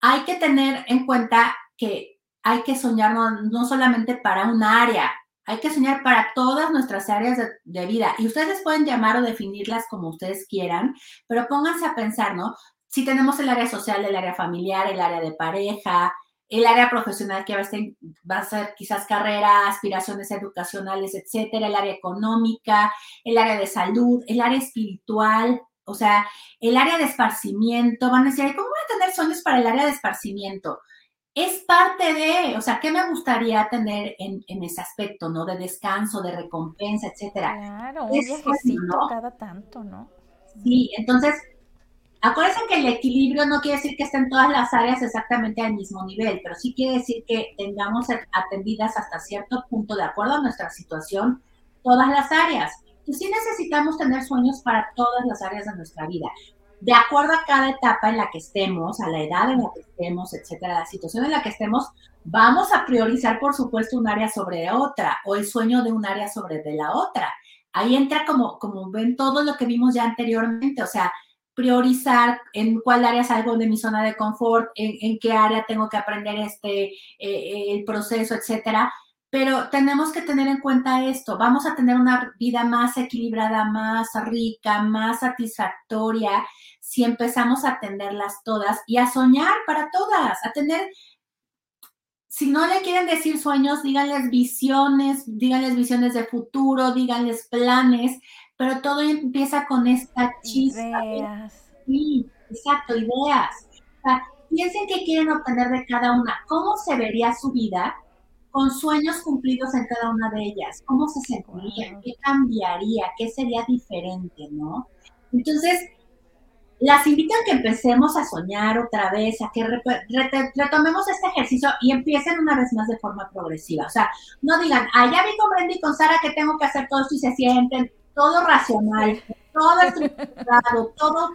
B: Hay que tener en cuenta que hay que soñar no, solamente para un área, hay que soñar para todas nuestras áreas de, de, vida. Y ustedes pueden llamar o definirlas como ustedes quieran, pero pónganse a pensar, ¿no? Si tenemos el área social, el área familiar, el área de pareja, el área profesional que va a, ser, va a ser quizás carrera, aspiraciones educacionales, etcétera, el área económica, el área de salud, el área espiritual, o sea, el área de esparcimiento. Van a decir, ¿cómo voy a tener sueños para el área de esparcimiento? Es parte de, o sea, ¿qué me gustaría tener en, ese aspecto, ¿no? De descanso, de recompensa, etcétera.
A: Claro, un viajecito cada tanto, ¿no?
B: Sí, entonces Acuérdense que el equilibrio no quiere decir que estén todas las áreas exactamente al mismo nivel, pero sí quiere decir que tengamos atendidas hasta cierto punto, de acuerdo a nuestra situación, todas las áreas. Y sí necesitamos tener sueños para todas las áreas de nuestra vida, de acuerdo a cada etapa en la que estemos, a la edad en la que estemos, etcétera, la situación en la que estemos, vamos a priorizar, por supuesto, un área sobre otra o el sueño de un área sobre de la otra. Ahí entra como, como ven todo lo que vimos ya anteriormente, o sea, priorizar en cuál área salgo de mi zona de confort, en, qué área tengo que aprender este, eh, eh, el proceso, etcétera. Pero tenemos que tener en cuenta esto. Vamos a tener una vida más equilibrada, más rica, más satisfactoria si empezamos a atenderlas todas y a soñar para todas, a tener si no le quieren decir sueños, díganles visiones, díganles visiones de futuro, díganles planes, pero todo empieza con esta chispa.
A: Ideas.
B: Sí, exacto, ideas. O sea, piensen qué quieren obtener de cada una. ¿Cómo se vería su vida con sueños cumplidos en cada una de ellas? ¿Cómo se sentiría? ¿Qué cambiaría? ¿Qué sería diferente? ¿No? Entonces, las invito a que empecemos a soñar otra vez, a que retomemos este ejercicio y empiecen una vez más de forma progresiva. O sea, no digan, ah, ya vi con Brenda y con Sara que tengo que hacer todo esto y se sienten todo racional, todo estructurado, [laughs] todo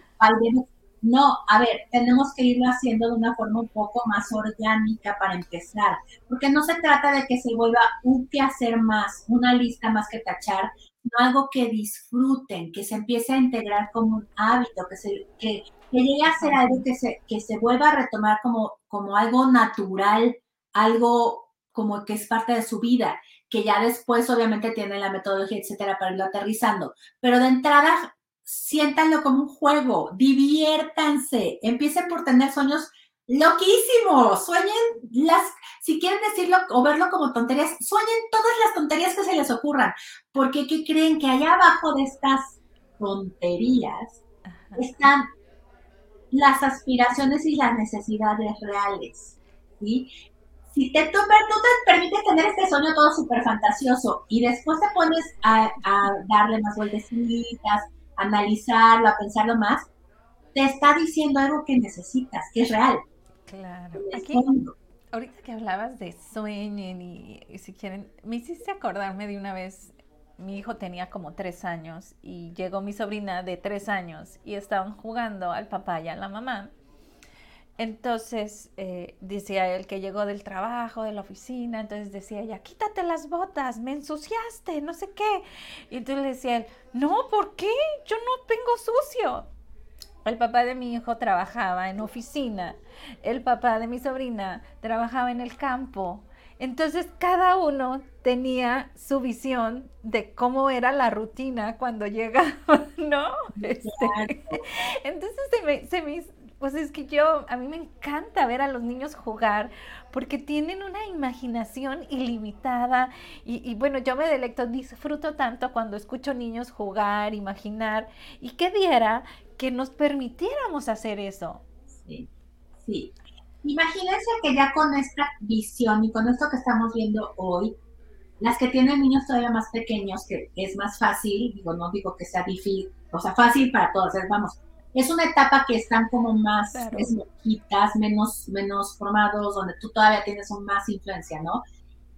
B: No, a ver, tenemos que irlo haciendo de una forma un poco más orgánica para empezar, porque no se trata de que se vuelva un que hacer más, una lista más que tachar, no algo que disfruten, que se empiece a integrar como un hábito, que, se, que que llegue a ser algo que se, que se vuelva a retomar como, como algo natural, algo como que es parte de su vida, que ya después obviamente tiene la metodología, etcétera, para irlo aterrizando. Pero de entrada, siéntanlo como un juego, diviértanse, empiecen por tener sueños loquísimos, sueñen las, si quieren decirlo o verlo como tonterías, sueñen todas las tonterías que se les ocurran, porque ¿qué creen? Que allá abajo de estas tonterías están las aspiraciones y las necesidades reales, ¿sí? Si te, tú, tú te permites tener este sueño todo súper fantasioso y después te pones a, a darle más vueltecitas, a analizarlo, a pensarlo más, te está diciendo algo que necesitas, que es real.
A: Claro. Aquí, ahorita que hablabas de sueñen y, y, si quieren, me hiciste acordarme de una vez, mi hijo tenía como tres años y llegó mi sobrina de tres años y estaban jugando al papá y a la mamá. Entonces eh, decía él que llegó del trabajo, de la oficina, entonces decía ella, quítate las botas, me ensuciaste, no sé qué. Y entonces le decía él, no, ¿por qué? Yo no tengo sucio. El papá de mi hijo trabajaba en oficina, el papá de mi sobrina trabajaba en el campo. Entonces cada uno tenía su visión de cómo era la rutina cuando llegaba, [laughs] ¿no? Este, entonces se me, se me, pues es que yo, a mí me encanta ver a los niños jugar porque tienen una imaginación ilimitada y, y, bueno, yo me delecto, disfruto tanto cuando escucho niños jugar, imaginar y que diera que nos permitiéramos hacer eso.
B: Sí, sí. Imagínense que ya con esta visión y con esto que estamos viendo hoy, las que tienen niños todavía más pequeños, que es más fácil, digo, no digo que sea difícil, o sea, fácil para todos, vamos, es una etapa que están como más claro. menos, menos formados, donde tú todavía tienes un más influencia, ¿no?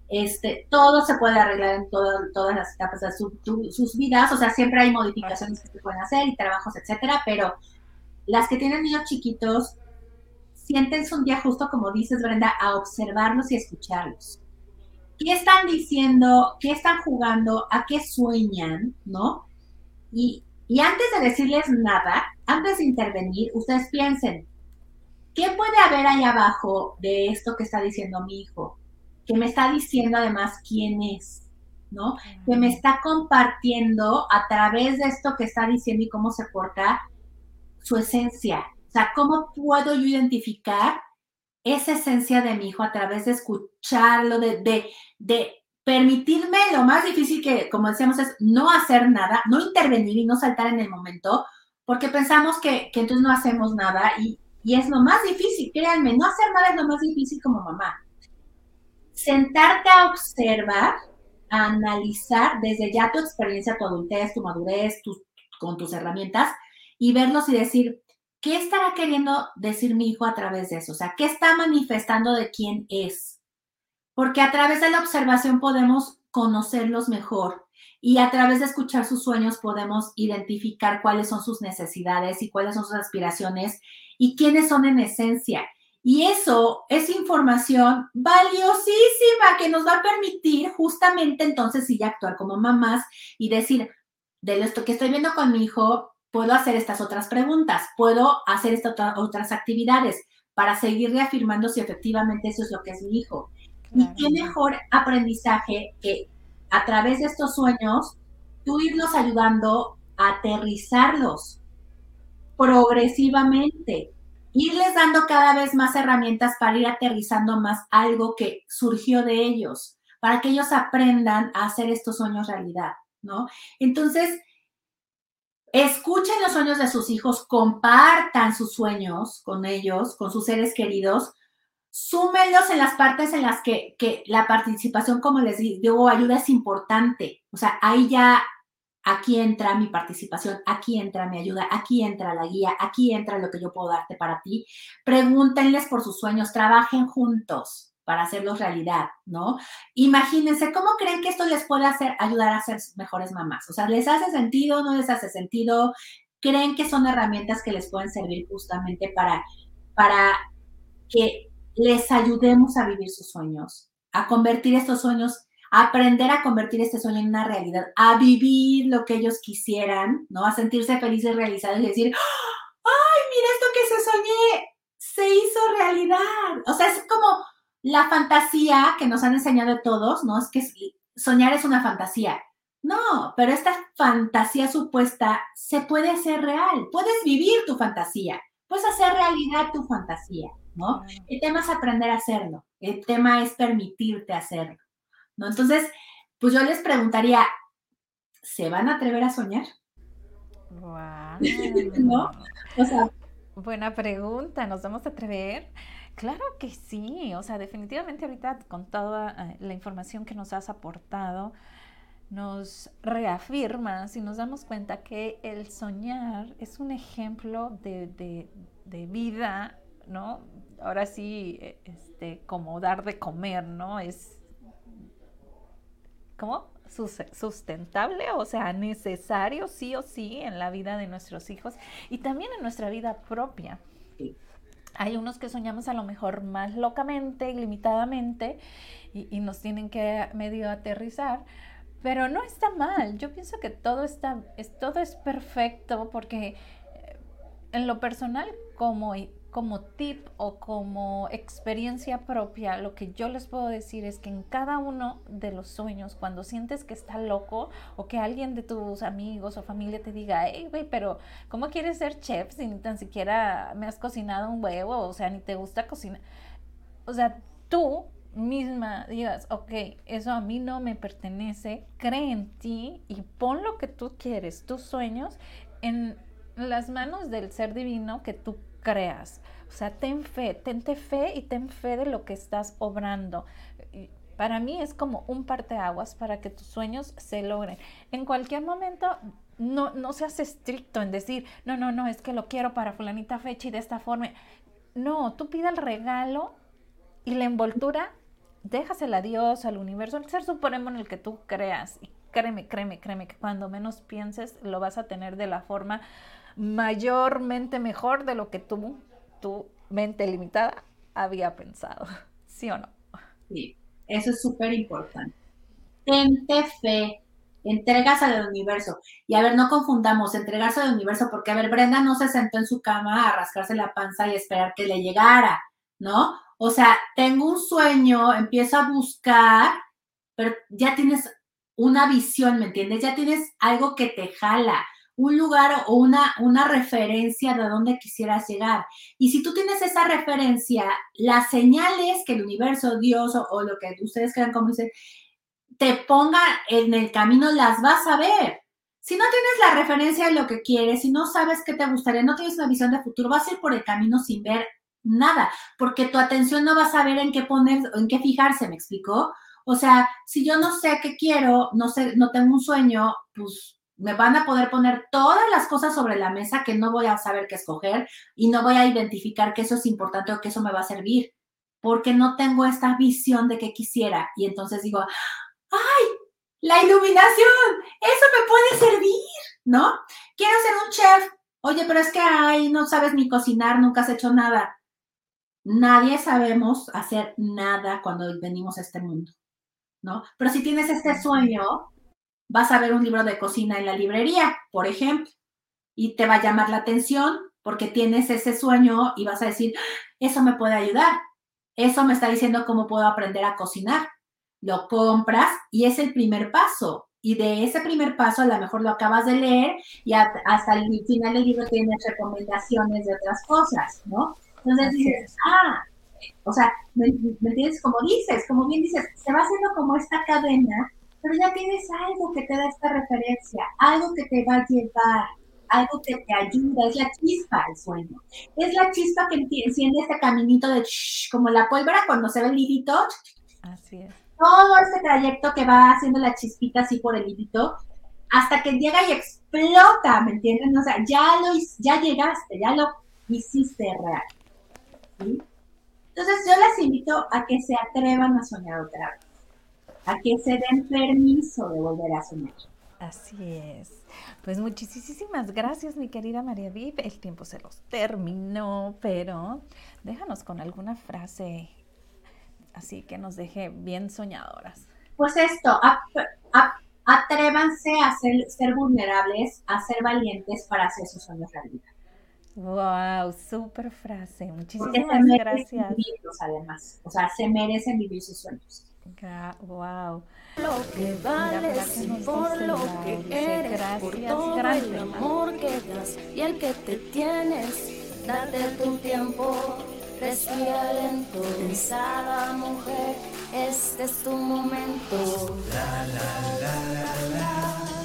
B: Este, todo se puede arreglar en todo, todas las etapas de su, tu, sus vidas, o sea, siempre hay modificaciones que se pueden hacer y trabajos, etcétera, pero las que tienen niños chiquitos, siéntense un día justo, como dices, Brenda, a observarlos y escucharlos. ¿Qué están diciendo? ¿Qué están jugando? ¿A qué sueñan? ¿No? Y, y antes de decirles nada, antes de intervenir, ustedes piensen, ¿qué puede haber ahí abajo de esto que está diciendo mi hijo? Que me está diciendo además quién es, ¿no? Que me está compartiendo a través de esto que está diciendo y cómo se porta su esencia. O sea, ¿cómo puedo yo identificar esa esencia de mi hijo a través de escucharlo, de, de, de permitirme lo más difícil que, como decíamos, es no hacer nada, no intervenir y no saltar en el momento, porque pensamos que, que entonces no hacemos nada y, y, es lo más difícil, créanme, no hacer nada es lo más difícil como mamá. Sentarte a observar, a analizar desde ya tu experiencia, tu adultez, tu madurez, con tus herramientas y verlos y decir, ¿qué estará queriendo decir mi hijo a través de eso? O sea, ¿qué está manifestando de quién es? Porque a través de la observación podemos conocerlos mejor y a través de escuchar sus sueños podemos identificar cuáles son sus necesidades y cuáles son sus aspiraciones y quiénes son en esencia. Y eso es información valiosísima que nos va a permitir justamente entonces sí actuar como mamás y decir, de esto que estoy viendo con mi hijo, puedo hacer estas otras preguntas, puedo hacer estas otras actividades para seguir reafirmando si efectivamente eso es lo que es mi hijo. Y qué mejor aprendizaje que a través de estos sueños, tú irlos ayudando a aterrizarlos progresivamente, irles dando cada vez más herramientas para ir aterrizando más algo que surgió de ellos, para que ellos aprendan a hacer estos sueños realidad, ¿no? Entonces, escuchen los sueños de sus hijos, compartan sus sueños con ellos, con sus seres queridos, súmenlos en las partes en las que, que, la participación, como les digo, ayuda es importante. O sea, ahí ya, aquí entra mi participación, aquí entra mi ayuda, aquí entra la guía, aquí entra lo que yo puedo darte para ti. Pregúntenles por sus sueños, trabajen juntos para hacerlos realidad, ¿no? Imagínense cómo creen que esto les puede hacer, ayudar a ser mejores mamás. O sea, ¿les hace sentido? ¿No les hace sentido? ¿Creen que son herramientas que les pueden servir justamente para, para que les ayudemos a vivir sus sueños, a convertir estos sueños, a aprender a convertir este sueño en una realidad, a vivir lo que ellos quisieran, ¿no? A sentirse felices, realizados y decir, ¡ay, mira esto soñé se hizo realidad. O sea, es como la fantasía que nos han enseñado todos, ¿no? Es que soñar es una fantasía. No, pero esta fantasía supuesta se puede hacer real. Puedes vivir tu fantasía, puedes hacer realidad tu fantasía, ¿no? El tema es aprender a hacerlo, el tema es permitirte hacerlo, ¿no? Entonces, pues yo les preguntaría, ¿se van a atrever a soñar?
A: Wow. [laughs]
B: ¿No? O sea,
A: Buena pregunta, ¿nos vamos a atrever? Claro que sí, o sea, definitivamente ahorita con toda eh, la información que nos has aportado, nos reafirmas y nos damos cuenta que el soñar es un ejemplo de, vida, ¿no? Ahora sí, eh, este, como dar de comer, ¿no? Es, ¿cómo? sustentable, o sea, necesario sí o sí en la vida de nuestros hijos y también en nuestra vida propia. Hay unos que soñamos a lo mejor más locamente, limitadamente, y, nos tienen que medio aterrizar, pero no está mal. Yo pienso que todo está, es, todo es perfecto porque eh, en lo personal como como tip o como experiencia propia, lo que yo les puedo decir es que en cada uno de los sueños, cuando sientes que está loco o que alguien de tus amigos o familia te diga, hey, güey, pero ¿cómo quieres ser chef si ni tan siquiera me has cocinado un huevo? O sea, ni te gusta cocinar. O sea, tú misma digas, ok, eso a mí no me pertenece, cree en ti y pon lo que tú quieres, tus sueños, en las manos del ser divino que tú creas. O sea, ten fe, tente fe y ten fe de lo que estás obrando. Para mí es como un parteaguas para que tus sueños se logren. En cualquier momento, no, no seas estricto en decir, no, no, no, es que lo quiero para fulanita fecha y de esta forma. No, tú pide el regalo y la envoltura, déjasela a Dios, al universo, al ser supremo en el que tú creas. Y créeme, créeme, créeme que cuando menos pienses lo vas a tener de la forma mayormente mejor de lo que tú, tu mente limitada había pensado. [laughs] ¿Sí o no?
B: Sí, eso es súper importante. Tente fe, entregas al universo. Y a ver, no confundamos entregarse al universo, porque a ver, Brenda no se sentó en su cama a rascarse la panza y esperar que le llegara, ¿no? O sea, tengo un sueño, empiezo a buscar, pero ya tienes una visión, ¿me entiendes? Ya tienes algo que te jala un lugar o una, una referencia de dónde quisieras llegar. Y si tú tienes esa referencia, las señales que el universo, Dios o, lo que ustedes crean como dicen, te ponga en el camino, las vas a ver. Si no tienes la referencia de lo que quieres, si no sabes qué te gustaría, no tienes una visión de futuro, vas a ir por el camino sin ver nada, porque tu atención no va a saber en qué poner, en qué fijarse, ¿me explicó? O sea, si yo no sé qué quiero, no sé, no tengo un sueño, pues me van a poder poner todas las cosas sobre la mesa que no voy a saber qué escoger y no voy a identificar que eso es importante o que eso me va a servir, porque no tengo esta visión de qué quisiera. Y entonces digo, ¡ay! La iluminación, eso me puede servir, ¿no? Quiero ser un chef. Oye, pero es que, ay, no sabes ni cocinar, nunca has hecho nada. Nadie sabemos hacer nada cuando venimos a este mundo, ¿no? Pero si tienes este sueño, vas a ver un libro de cocina en la librería, por ejemplo, y te va a llamar la atención porque tienes ese sueño y vas a decir, eso me puede ayudar, eso me está diciendo cómo puedo aprender a cocinar. Lo compras y es el primer paso. Y de ese primer paso a lo mejor lo acabas de leer y hasta el final del libro tienes recomendaciones de otras cosas, ¿no? Entonces dices, ah, o sea, ¿me, ¿me entiendes? Como dices, como bien dices, se va haciendo como esta cadena pero ya tienes algo que te da esta referencia, algo que te va a llevar, algo que te ayuda, es la chispa el sueño. Es la chispa que enciende este caminito de como la pólvora cuando se ve el lidito.
A: Así es.
B: Todo este trayecto que va haciendo la chispita así por el lidito, hasta que llega y explota, ¿me entienden? O sea, ya lo ya llegaste, ya lo hiciste real. Entonces yo les invito a que se atrevan a soñar otra vez a que se den permiso de volver a soñar.
A: Así es. Pues muchísimas gracias, mi querida María Viv. El tiempo se los terminó, pero déjanos con alguna frase así que nos deje bien soñadoras.
B: Pues esto, atrévanse a ser, ser, vulnerables, a ser valientes para hacer sus sueños realidad.
A: Wow, súper frase. Muchísimas gracias.
B: Vivirlos, además, o sea, se merecen vivir sus sueños.
A: Wow.
C: Lo que vales por lo que eres, por todo el amor que das y el que te tienes, date tu tiempo, respira lento, pensada mujer, este es tu momento. La, la, la, la, la.